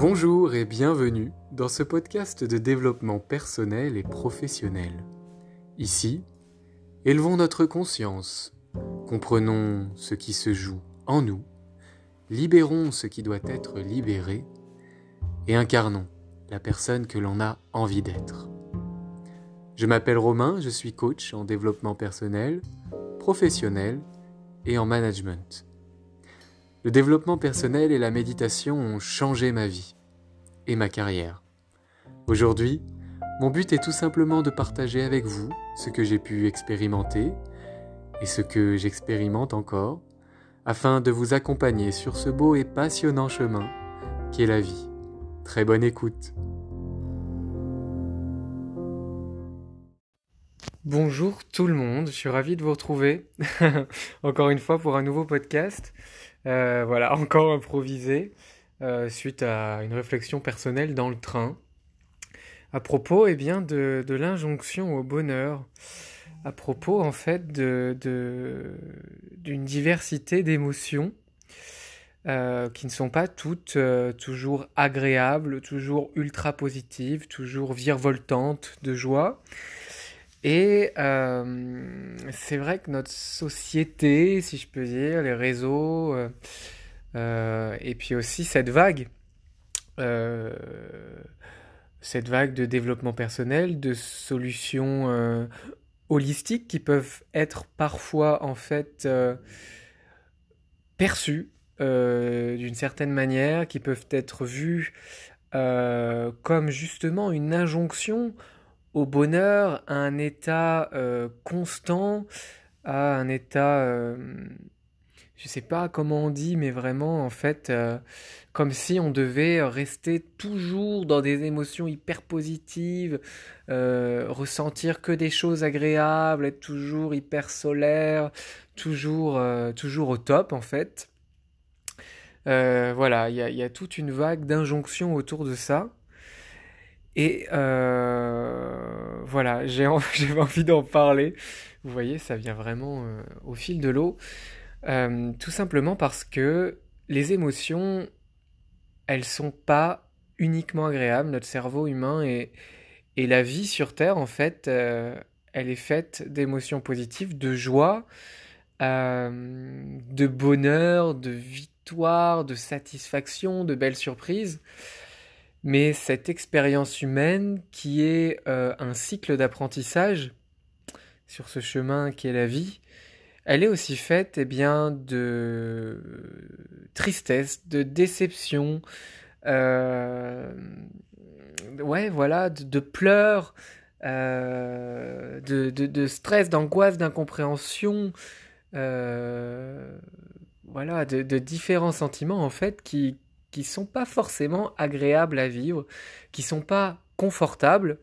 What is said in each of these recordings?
Bonjour et bienvenue dans ce podcast de développement personnel et professionnel. Ici, élevons notre conscience, comprenons ce qui se joue en nous, libérons ce qui doit être libéré et incarnons la personne que l'on a envie d'être. Je m'appelle Romain, je suis coach en développement personnel, professionnel et en management. Le développement personnel et la méditation ont changé ma vie et ma carrière. Aujourd'hui, mon but est tout simplement de partager avec vous ce que j'ai pu expérimenter et ce que j'expérimente encore, afin de vous accompagner sur ce beau et passionnant chemin qu'est la vie. Très bonne écoute. Bonjour tout le monde, je suis ravi de vous retrouver encore une fois pour un nouveau podcast. Euh, voilà, encore improvisé euh, suite à une réflexion personnelle dans le train à propos eh bien, de, l'injonction au bonheur, à propos en fait d'une diversité d'émotions euh, qui ne sont pas toutes toujours agréables, toujours ultra positives, toujours virevoltantes de joie. Et euh, c'est vrai que notre société, si je peux dire, les réseaux, euh, euh, et puis aussi cette vague, cette vague de développement personnel, de solutions holistiques qui peuvent être parfois en fait perçues d'une certaine manière, qui peuvent être vues comme justement une injonction au bonheur, à un état euh, constant, à un état, euh, je ne sais pas comment on dit, mais vraiment en fait, euh, comme si on devait rester toujours dans des émotions hyper positives, ressentir que des choses agréables, être toujours hyper solaire, toujours, toujours au top en fait. voilà, il y a toute une vague d'injonctions autour de ça. Et euh, voilà, j'ai envie d'en parler. Vous voyez, ça vient vraiment euh, au fil de l'eau. Euh, tout simplement parce que les émotions, elles sont pas uniquement agréables. Notre cerveau humain et, et la vie sur Terre, en fait, elle est faite d'émotions positives, de joie, de bonheur, de victoire, de satisfaction, de belles surprises. Mais cette expérience humaine qui est euh, un cycle d'apprentissage sur ce chemin qui est la vie, elle est aussi faite eh bien, de tristesse, de déception, euh, de, pleurs, euh, de, de, stress, d'angoisse, d'incompréhension, voilà, de, différents sentiments en fait qui, qui sont pas forcément agréables à vivre, qui sont pas confortables,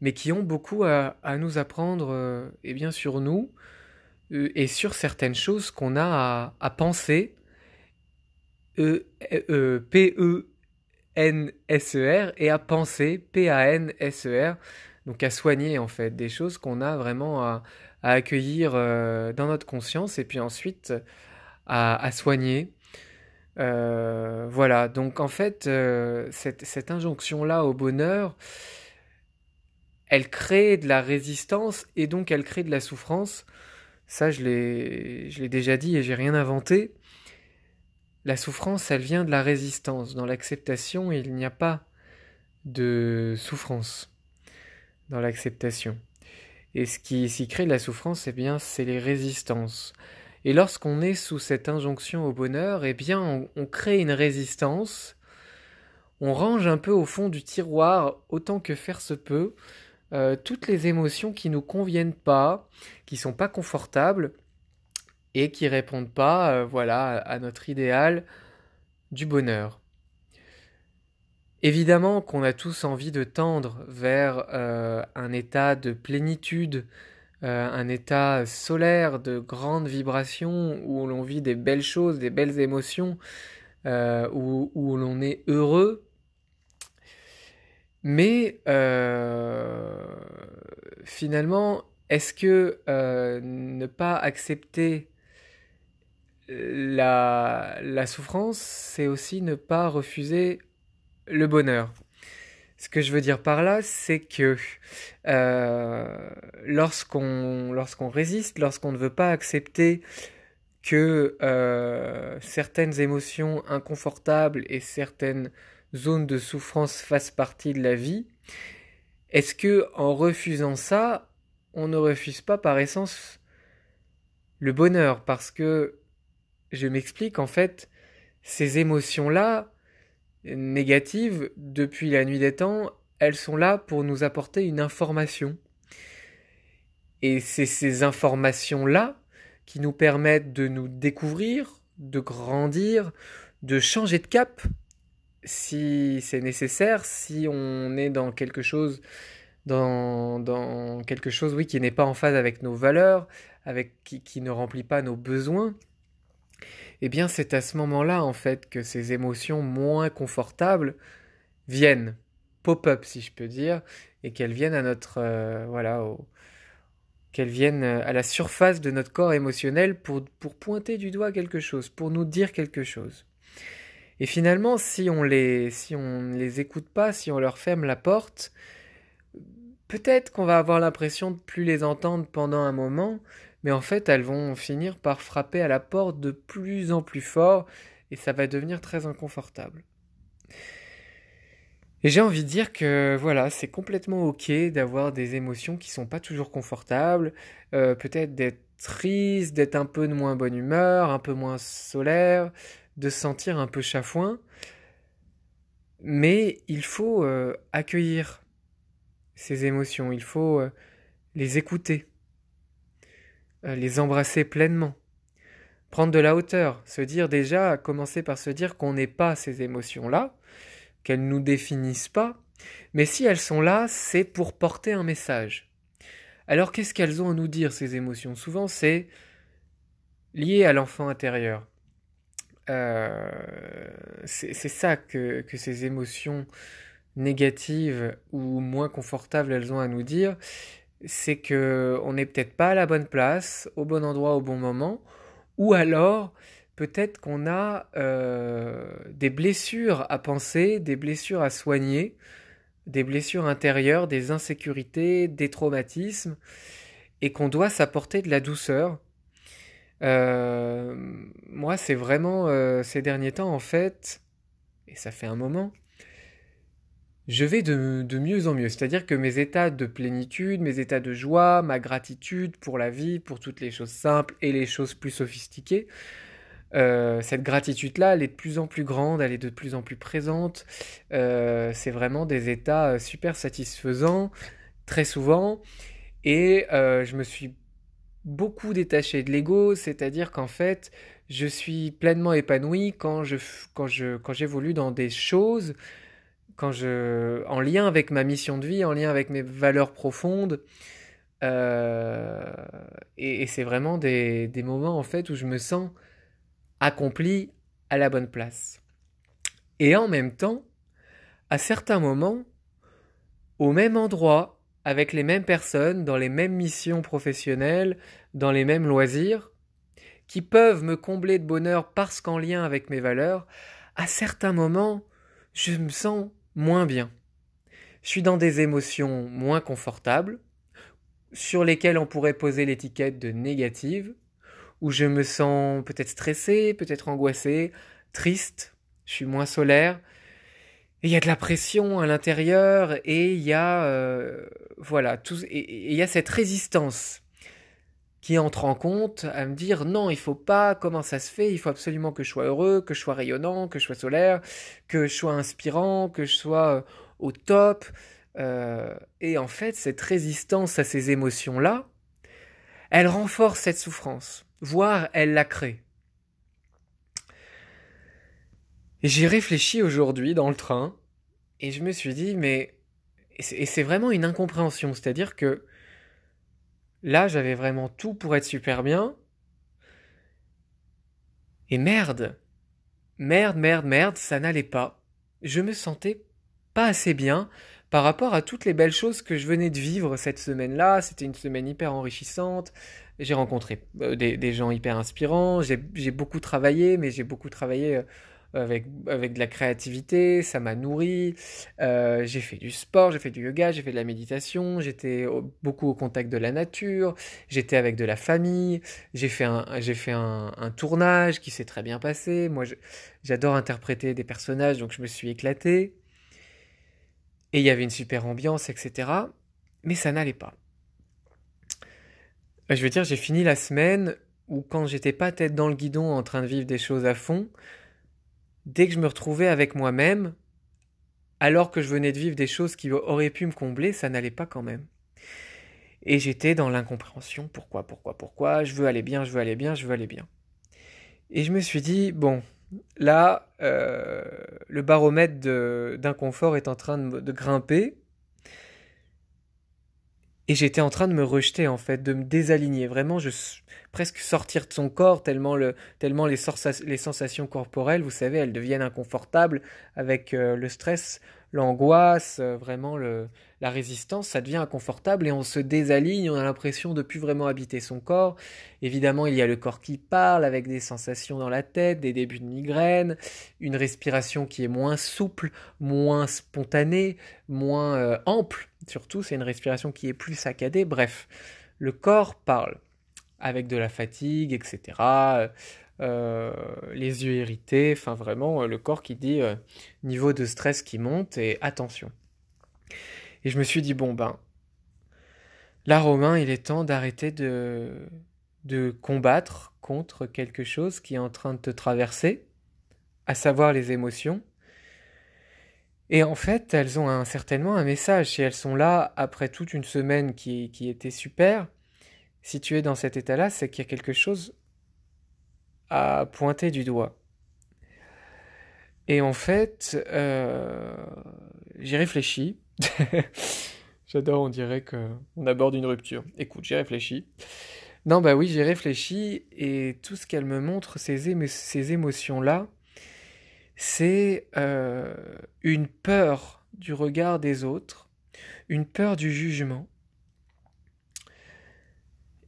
mais qui ont beaucoup à, nous apprendre euh, et bien sur nous euh, et sur certaines choses qu'on a à, penser. E, e, P-E-N-S-E-R et à penser P-A-N-S-E-R. Donc à soigner en fait des choses qu'on a vraiment à, accueillir euh, dans notre conscience et puis ensuite à soigner voilà, donc en fait, euh, cette, injonction-là au bonheur, elle crée de la résistance et donc elle crée de la souffrance. Ça, je l'ai déjà dit et j'ai rien inventé. La souffrance, elle vient de la résistance. Dans l'acceptation, il n'y a pas de souffrance dans l'acceptation. Et ce qui, crée de la souffrance, eh bien, c'est les résistances. Et lorsqu'on est sous cette injonction au bonheur, eh bien, on, crée une résistance, on range un peu au fond du tiroir, autant que faire se peut, euh, toutes les émotions qui nous conviennent pas, qui sont pas confortables et qui répondent pas, euh, voilà, à notre idéal du bonheur. Évidemment qu'on a tous envie de tendre vers euh, un état de plénitude, euh, un état solaire de grande vibration où l'on vit des belles choses, des belles émotions, euh, où, l'on est heureux. Mais euh, finalement, est-ce que ne pas accepter la souffrance, c'est aussi ne pas refuser le bonheur? Ce que je veux dire par là, c'est que euh, lorsqu'on lorsqu'on résiste, lorsqu'on ne veut pas accepter que euh, certaines émotions inconfortables et certaines zones de souffrance fassent partie de la vie, est-ce que en refusant ça, on ne refuse pas par essence le bonheur? Parce que je m'explique en fait, ces émotions-là, négatives depuis la nuit des temps, elles sont là pour nous apporter une information. Et c'est ces informations-là qui nous permettent de nous découvrir, de grandir, de changer de cap si c'est nécessaire, si on est dans quelque chose dans, quelque chose oui qui n'est pas en phase avec nos valeurs, avec qui ne remplit pas nos besoins eh bien c'est à ce moment-là en fait que ces émotions moins confortables viennent pop-up si je peux dire et qu'elles viennent à notre euh, voilà qu'elles viennent à la surface de notre corps émotionnel pour, pointer du doigt quelque chose, pour nous dire quelque chose. Et finalement, si on les les écoute pas, si on leur ferme la porte, peut-être qu'on va avoir l'impression de plus les entendre pendant un moment, mais en fait elles vont finir par frapper à la porte de plus en plus fort et ça va devenir très inconfortable. Et j'ai envie de dire que voilà, c'est complètement ok d'avoir des émotions qui sont pas toujours confortables, euh, peut-être d'être triste, d'être un peu de moins bonne humeur, un peu moins solaire, de se sentir un peu chafouin. Mais il faut euh, accueillir ces émotions, il faut euh, les écouter. Euh, les embrasser pleinement. Prendre de la hauteur, se dire déjà, commencer par se dire qu'on n'est pas ces émotions-là, qu'elles ne nous définissent pas, mais si elles sont là, c'est pour porter un message. Alors qu'est-ce qu'elles ont à nous dire, ces émotions? Souvent, c'est lié à l'enfant intérieur. Euh, c'est ça que, que ces émotions négatives ou moins confortables elles ont à nous dire c'est que on n'est peut-être pas à la bonne place, au bon endroit, au bon moment, ou alors peut-être qu'on a euh, des blessures à penser, des blessures à soigner, des blessures intérieures, des insécurités, des traumatismes, et qu'on doit s'apporter de la douceur. Euh, moi, c'est vraiment euh, ces derniers temps, en fait, et ça fait un moment, je vais de, mieux en mieux. C'est-à-dire que mes états de plénitude, mes états de joie, ma gratitude pour la vie, pour toutes les choses simples et les choses plus sophistiquées, euh, cette gratitude-là, elle est de plus en plus grande, elle est de plus en plus présente. Euh, c'est vraiment des états euh, super satisfaisants, très souvent. Et je me suis beaucoup détaché de l'ego, c'est-à-dire qu'en fait, je suis pleinement épanoui quand je quand je quand j'évolue dans des choses quand je, en lien avec ma mission de vie, en lien avec mes valeurs profondes. Euh, et, c'est vraiment des, des, moments en fait où je me sens accompli à la bonne place. Et en même temps, à certains moments, au même endroit, avec les mêmes personnes, dans les mêmes missions professionnelles, dans les mêmes loisirs, qui peuvent me combler de bonheur parce qu'en lien avec mes valeurs, à certains moments, je me sens moins bien. Je suis dans des émotions moins confortables, sur lesquelles on pourrait poser l'étiquette de négative, où je me sens peut-être stressé, peut-être angoissé, triste, je suis moins solaire, il y a de la pression à l'intérieur, et il y a, euh, voilà, tout, et il y a cette résistance qui entre en compte à me dire non, il faut pas, comment ça se fait, il faut absolument que je sois heureux, que je sois rayonnant, que je sois solaire, que je sois inspirant, que je sois euh, au top. Euh, et en fait, cette résistance à ces émotions-là, elle renforce cette souffrance, voire elle la crée. Et j'y réfléchis aujourd'hui dans le train, et je me suis dit, mais. Et c'est vraiment une incompréhension, c'est-à-dire que Là, j'avais vraiment tout pour être super bien. Et merde, merde, merde, merde, ça n'allait pas. Je me sentais pas assez bien par rapport à toutes les belles choses que je venais de vivre cette semaine-là. C'était une semaine hyper enrichissante. J'ai rencontré euh, des, gens hyper inspirants. J'ai beaucoup travaillé, mais j'ai beaucoup travaillé euh, avec, avec de la créativité, ça m'a nourri. Euh, j'ai fait du sport, j'ai fait du yoga, j'ai fait de la méditation, j'étais beaucoup au contact de la nature, j'étais avec de la famille, j'ai fait, un, j'ai fait un, tournage qui s'est très bien passé. Moi, j'adore interpréter des personnages, donc je me suis éclaté. Et il y avait une super ambiance, etc. Mais ça n'allait pas. Je veux dire, j'ai fini la semaine où quand j'étais pas tête dans le guidon en train de vivre des choses à fond, dès que je me retrouvais avec moi-même, alors que je venais de vivre des choses qui auraient pu me combler, ça n'allait pas quand même. Et j'étais dans l'incompréhension. Pourquoi, pourquoi, pourquoi? Je veux aller bien, je veux aller bien, je veux aller bien. Et je me suis dit, bon, là, euh, le baromètre d'inconfort est en train de, de grimper. Et j'étais en train de me rejeter, en fait, de me désaligner. Vraiment, je presque sortir de son corps, tellement, le, tellement les, les sensations corporelles, vous savez, elles deviennent inconfortables avec euh, le stress, l'angoisse, euh, vraiment la résistance, ça devient inconfortable et on se désaligne, on a l'impression de plus vraiment habiter son corps. Évidemment, il y a le corps qui parle avec des sensations dans la tête, des débuts de migraine, une respiration qui est moins souple, moins spontanée, moins euh, ample. Surtout, c'est une respiration qui est plus saccadée. Bref, le corps parle avec de la fatigue, etc. Euh, les yeux irrités, enfin vraiment le corps qui dit niveau de stress qui monte et attention. Et je me suis dit, bon, ben, là, Romain, il est temps d'arrêter de, de combattre contre quelque chose qui est en train de te traverser, à savoir les émotions. Et en fait, elles ont certainement un message. Si elles sont là après toute une semaine qui, qui était super, si tu es dans cet état-là, c'est qu'il y a quelque chose à pointer du doigt. Et en fait, euh, j'y réfléchis. J'adore, on dirait qu'on aborde une rupture. Écoute, j'ai réfléchi. Non, bah oui, j'ai réfléchi et tout ce qu'elle me montre, ces, ces émotions-là, c'est euh, une peur du regard des autres, une peur du jugement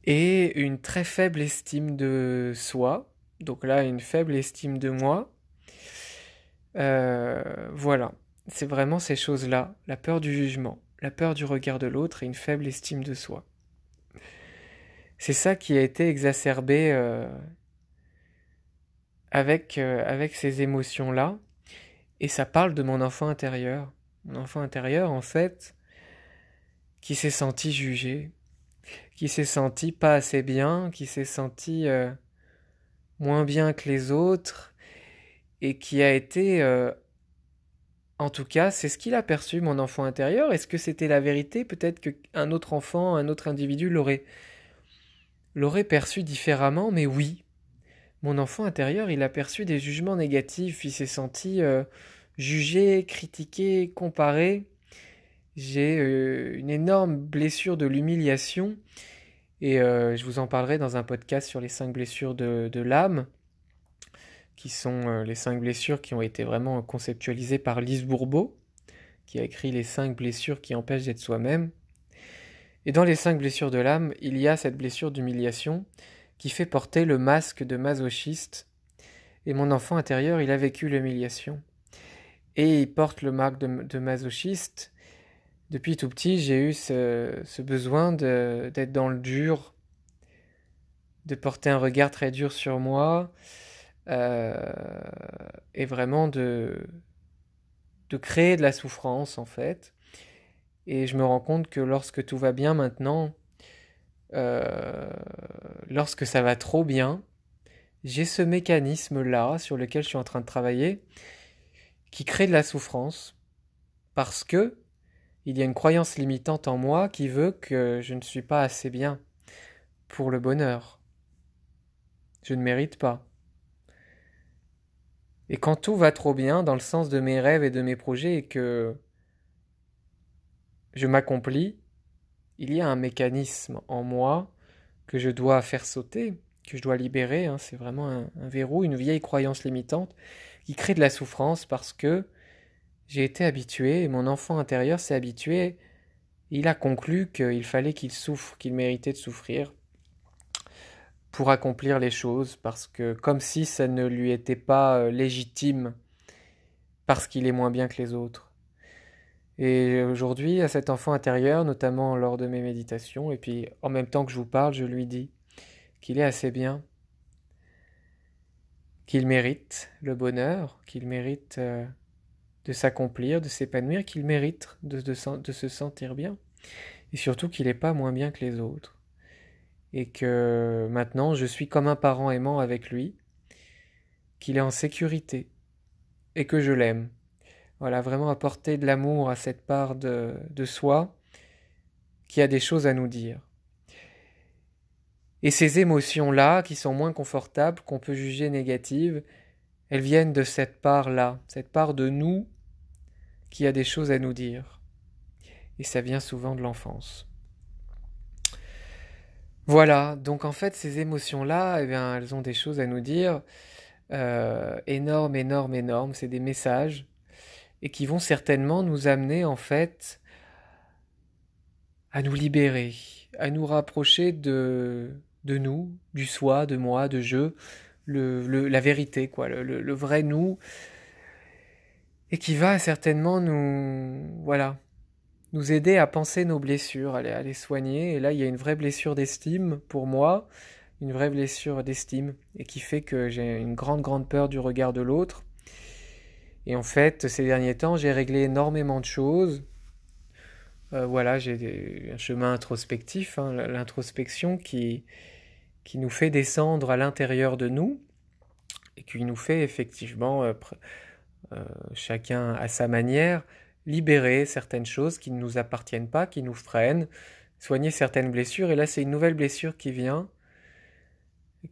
et une très faible estime de soi. Donc là, une faible estime de moi. Euh, voilà c'est vraiment ces choses-là, la peur du jugement, la peur du regard de l'autre et une faible estime de soi. C'est ça qui a été exacerbé euh, avec, euh, avec ces émotions-là, et ça parle de mon enfant intérieur. Mon enfant intérieur, en fait, qui s'est senti jugé, qui s'est senti pas assez bien, qui s'est senti moins bien que les autres, et qui a été en tout cas, c'est ce qu'il a perçu, mon enfant intérieur. Est-ce que c'était la vérité? Peut-être qu'un autre enfant, un autre individu l'aurait l'aurait perçu différemment, mais oui. Mon enfant intérieur, il a perçu des jugements négatifs, il s'est senti euh, jugé, critiqué, comparé. J'ai euh, une énorme blessure de l'humiliation, et euh, je vous en parlerai dans un podcast sur les cinq blessures de l'âme qui sont euh, les cinq blessures qui ont été vraiment conceptualisées par Lise Bourbeau, qui a écrit les cinq blessures qui empêchent d'être soi-même. Et dans les cinq blessures de l'âme, il y a cette blessure d'humiliation qui fait porter le masque de masochiste. Et mon enfant intérieur, il a vécu l'humiliation. Et il porte le masque de, masochiste. Depuis tout petit, j'ai eu ce, besoin d'être dans le dur, de porter un regard très dur sur moi, euh, et vraiment de, de créer de la souffrance en fait. Et je me rends compte que lorsque tout va bien maintenant, euh, lorsque ça va trop bien, j'ai ce mécanisme-là sur lequel je suis en train de travailler qui crée de la souffrance parce que il y a une croyance limitante en moi qui veut que je ne suis pas assez bien pour le bonheur. Je ne mérite pas. Et quand tout va trop bien dans le sens de mes rêves et de mes projets et que je m'accomplis, il y a un mécanisme en moi que je dois faire sauter, que je dois libérer. Hein. C'est vraiment un, verrou, une vieille croyance limitante qui crée de la souffrance parce que j'ai été habitué et mon enfant intérieur s'est habitué. Il a conclu qu'il fallait qu'il souffre, qu'il méritait de souffrir pour accomplir les choses, parce que comme si ça ne lui était pas euh, légitime, parce qu'il est moins bien que les autres. Et aujourd'hui, à cet enfant intérieur, notamment lors de mes méditations, et puis en même temps que je vous parle, je lui dis qu'il est assez bien, qu'il mérite le bonheur, qu'il mérite euh, de s'accomplir, de s'épanouir, qu'il mérite de, se sentir bien, et surtout qu'il n'est pas moins bien que les autres, et que maintenant je suis comme un parent aimant avec lui, qu'il est en sécurité, et que je l'aime. Voilà, vraiment apporter de l'amour à cette part de, de soi qui a des choses à nous dire. Et ces émotions-là, qui sont moins confortables, qu'on peut juger négatives, elles viennent de cette part-là, cette part de nous qui a des choses à nous dire. Et ça vient souvent de l'enfance. Voilà, donc en fait, ces émotions-là, eh bien, elles ont des choses à nous dire euh, énormes, énormes, énormes. C'est des messages et qui vont certainement nous amener en fait à nous libérer, à nous rapprocher de, de nous, du soi, de moi, de je, la vérité, quoi, le, vrai nous, et qui va certainement nous, voilà, nous aider à penser nos blessures, à les, soigner. Et là, il y a une vraie blessure d'estime pour moi, une vraie blessure d'estime, et qui fait que j'ai une grande, grande peur du regard de l'autre. Et en fait, ces derniers temps, j'ai réglé énormément de choses. Euh, voilà, j'ai un chemin introspectif, hein, l'introspection qui, qui nous fait descendre à l'intérieur de nous et qui nous fait effectivement, euh, chacun à sa manière, libérer certaines choses qui ne nous appartiennent pas, qui nous freinent, soigner certaines blessures. Et là, c'est une nouvelle blessure qui vient,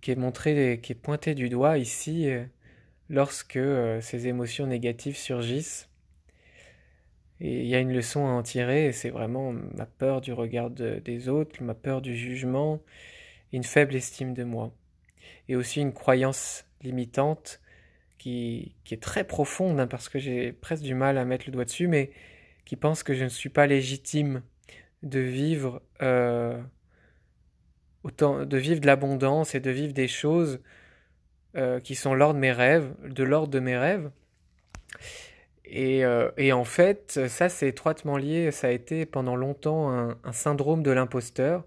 qui est montrée, qui est pointée du doigt ici euh, lorsque ces émotions négatives surgissent. Et il y a une leçon à en tirer, et c'est vraiment ma peur du regard des autres, ma peur du jugement, une faible estime de moi, et aussi une croyance limitante qui, est très profonde, hein, parce que j'ai presque du mal à mettre le doigt dessus, mais qui pense que je ne suis pas légitime de vivre euh, autant, de vivre de l'abondance et de vivre des choses euh, qui sont l'ordre de mes rêves, de l'ordre de mes rêves. Et, euh, en fait, ça c'est étroitement lié, ça a été pendant longtemps un, un syndrome de l'imposteur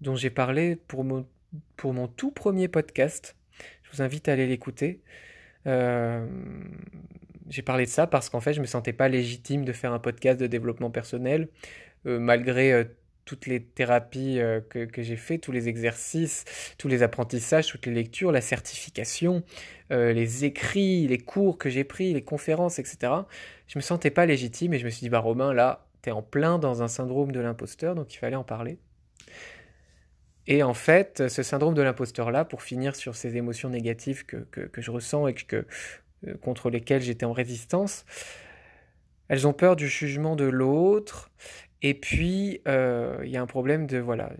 dont j'ai parlé pour mon, pour mon tout premier podcast. Je vous invite à aller l'écouter. Euh, j'ai parlé de ça parce qu'en fait, je me sentais pas légitime de faire un podcast de développement personnel, euh, malgré euh, toutes les thérapies que, que j'ai fait, tous les exercices, tous les apprentissages, toutes les lectures, la certification, les écrits, les cours que j'ai pris, les conférences, etc. Je me sentais pas légitime et je me suis dit, bah Romain, là, tu es en plein dans un syndrome de l'imposteur, donc il fallait en parler. Et en fait, ce syndrome de l'imposteur-là, pour finir sur ces émotions négatives que, que, je ressens et que, euh, contre lesquelles j'étais en résistance, elles ont peur du jugement de l'autre. Et puis, euh, il y a un problème de, voilà,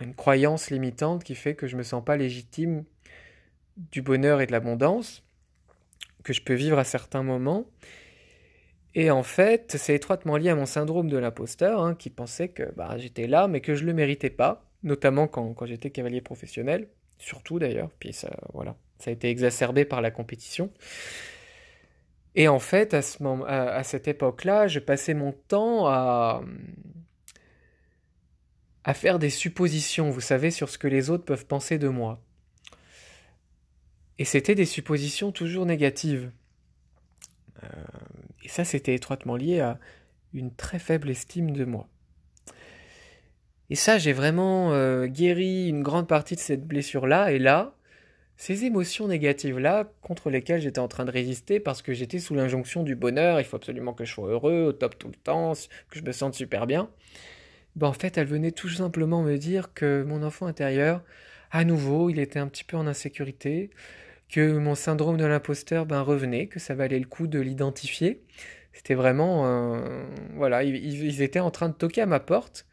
une croyance limitante qui fait que je me sens pas légitime du bonheur et de l'abondance que je peux vivre à certains moments. Et en fait, c'est étroitement lié à mon syndrome de l'imposteur, hein, qui pensait que bah, j'étais là, mais que je ne le méritais pas, notamment quand, j'étais cavalier professionnel, surtout d'ailleurs, puis ça, voilà, ça a été exacerbé par la compétition. Et en fait, à, cette époque-là, je passais mon temps à, faire des suppositions, vous savez, sur ce que les autres peuvent penser de moi. Et c'était des suppositions toujours négatives. Euh, ça, c'était étroitement lié à une très faible estime de moi. Et ça, j'ai vraiment euh, guéri une grande partie de cette blessure-là. Et là, ces émotions négatives-là, contre lesquelles j'étais en train de résister parce que j'étais sous l'injonction du bonheur, il faut absolument que je sois heureux, au top tout le temps, que je me sente super bien, ben en fait, elles venaient tout simplement me dire que mon enfant intérieur, à nouveau, il était un petit peu en insécurité, que mon syndrome de l'imposteur ben, revenait, que ça valait le coup de l'identifier. C'était vraiment... Euh, voilà, ils, étaient en train de toquer à ma porte.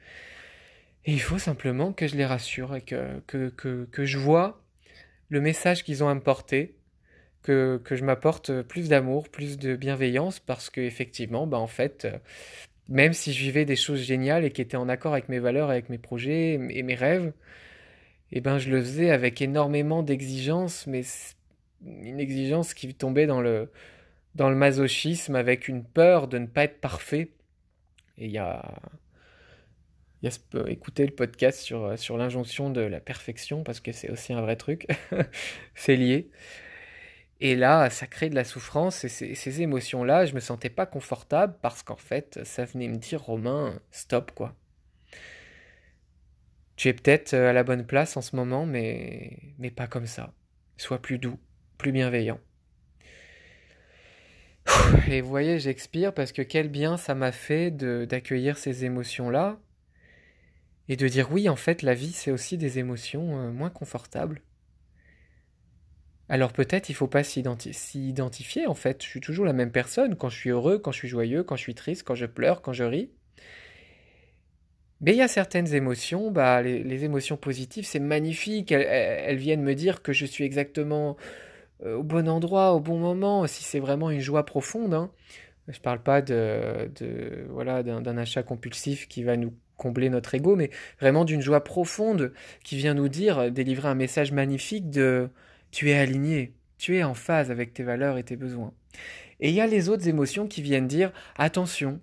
Et il faut simplement que je les rassure et que, que, que, que je vois le message qu'ils ont à que, que je m'apporte plus d'amour, plus de bienveillance, parce que effectivement, ben, en fait, même si je vivais des choses géniales et qui étaient en accord avec mes valeurs, avec mes projets et mes rêves, eh ben je le faisais avec énormément d'exigence, mais une exigence qui tombait dans le, dans le masochisme avec une peur de ne pas être parfait. Et il y a, y a écouter le podcast sur, sur l'injonction de la perfection, parce que c'est aussi un vrai truc, c'est lié. Et là, ça crée de la souffrance et ces, ces émotions-là, je me sentais pas confortable parce qu'en fait, ça venait me dire Romain, stop quoi. Tu es peut-être à la bonne place en ce moment, mais, mais pas comme ça. Sois plus doux, plus bienveillant. Et voyez, j'expire parce que quel bien ça m'a fait d'accueillir ces émotions-là et de dire oui, en fait, la vie, c'est aussi des émotions euh, moins confortables. Alors peut-être il faut pas s'identifier, en fait, je suis toujours la même personne quand je suis heureux, quand je suis joyeux, quand je suis triste, quand je pleure, quand je ris. Mais il y a certaines émotions, bah, les, émotions positives, c'est magnifique, elles, viennent me dire que je suis exactement au bon endroit, au bon moment, si c'est vraiment une joie profonde. Hein. Je parle pas de, voilà d'un achat compulsif qui va nous combler notre ego, mais vraiment d'une joie profonde qui vient nous dire, délivrer un message magnifique de tu es aligné, tu es en phase avec tes valeurs et tes besoins. Et il y a les autres émotions qui viennent dire attention,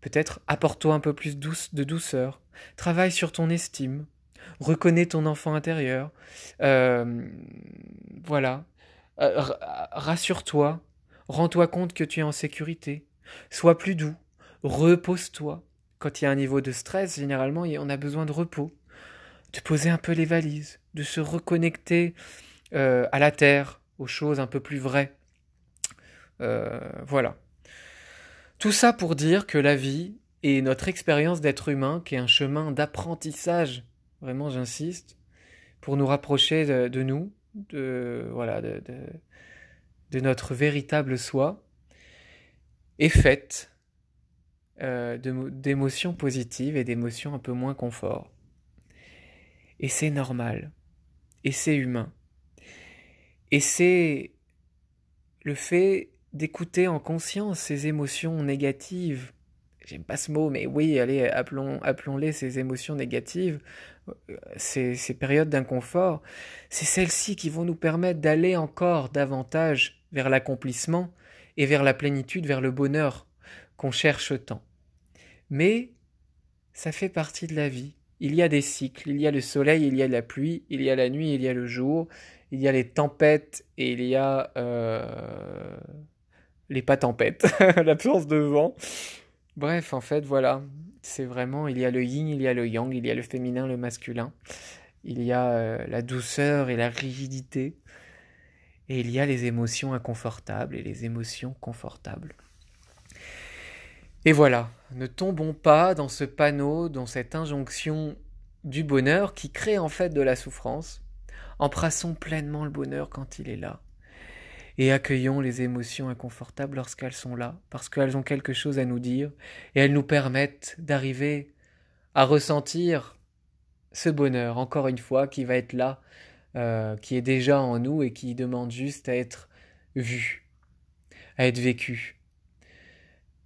peut-être apporte-toi un peu plus douce, de douceur, travaille sur ton estime, reconnais ton enfant intérieur, euh, voilà, euh, rassure-toi, rends-toi compte que tu es en sécurité, sois plus doux, repose-toi. Quand il y a un niveau de stress, généralement, on a besoin de repos, de poser un peu les valises, de se reconnecter euh, à la terre, aux choses un peu plus vraies. Euh, voilà. Tout ça pour dire que la vie et notre expérience d'être humain, qui est un chemin d'apprentissage, vraiment j'insiste, pour nous rapprocher de, nous, de, voilà, de, notre véritable soi, est faite euh, d'émotions positives et d'émotions un peu moins confort. Et c'est normal. Et c'est humain. Et c'est le fait d'écouter en conscience ces émotions négatives. J'aime pas ce mot, mais oui, allez, appelons, appelons-les ces émotions négatives, euh, ces, périodes d'inconfort. C'est celles-ci qui vont nous permettre d'aller encore davantage vers l'accomplissement et vers la plénitude, vers le bonheur qu'on cherche tant. Mais ça fait partie de la vie. Il y a des cycles, il y a le soleil, il y a la pluie, il y a la nuit, il y a le jour, il y a les tempêtes et il y a euh, les pas tempêtes, l'absence de vent. Bref, en fait, voilà, c'est vraiment, il y a le yin, il y a le yang, il y a le féminin, le masculin, il y a euh, la douceur et la rigidité, et il y a les émotions inconfortables et les émotions confortables. Et voilà, ne tombons pas dans ce panneau, dans cette injonction du bonheur qui crée en fait de la souffrance, embrassons pleinement le bonheur quand il est là. Et accueillons les émotions inconfortables lorsqu'elles sont là, parce qu'elles ont quelque chose à nous dire, et elles nous permettent d'arriver à ressentir ce bonheur, encore une fois, qui va être là, euh, qui est déjà en nous et qui demande juste à être vu, à être vécu,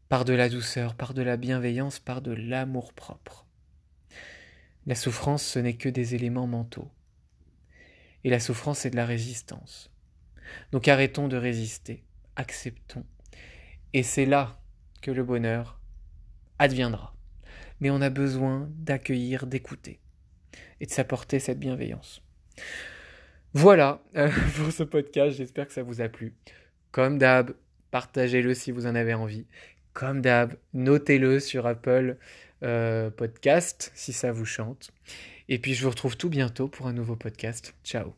par de la douceur, par de la bienveillance, par de l'amour propre. La souffrance, ce n'est que des éléments mentaux. Et la souffrance, c'est de la résistance. Donc arrêtons de résister, acceptons. Et c'est là que le bonheur adviendra. Mais on a besoin d'accueillir, d'écouter et de s'apporter cette bienveillance. Voilà euh, pour ce podcast, j'espère que ça vous a plu. Comme d'hab, partagez-le si vous en avez envie. Comme d'hab, notez-le sur Apple euh, Podcast si ça vous chante. Et puis je vous retrouve tout bientôt pour un nouveau podcast. Ciao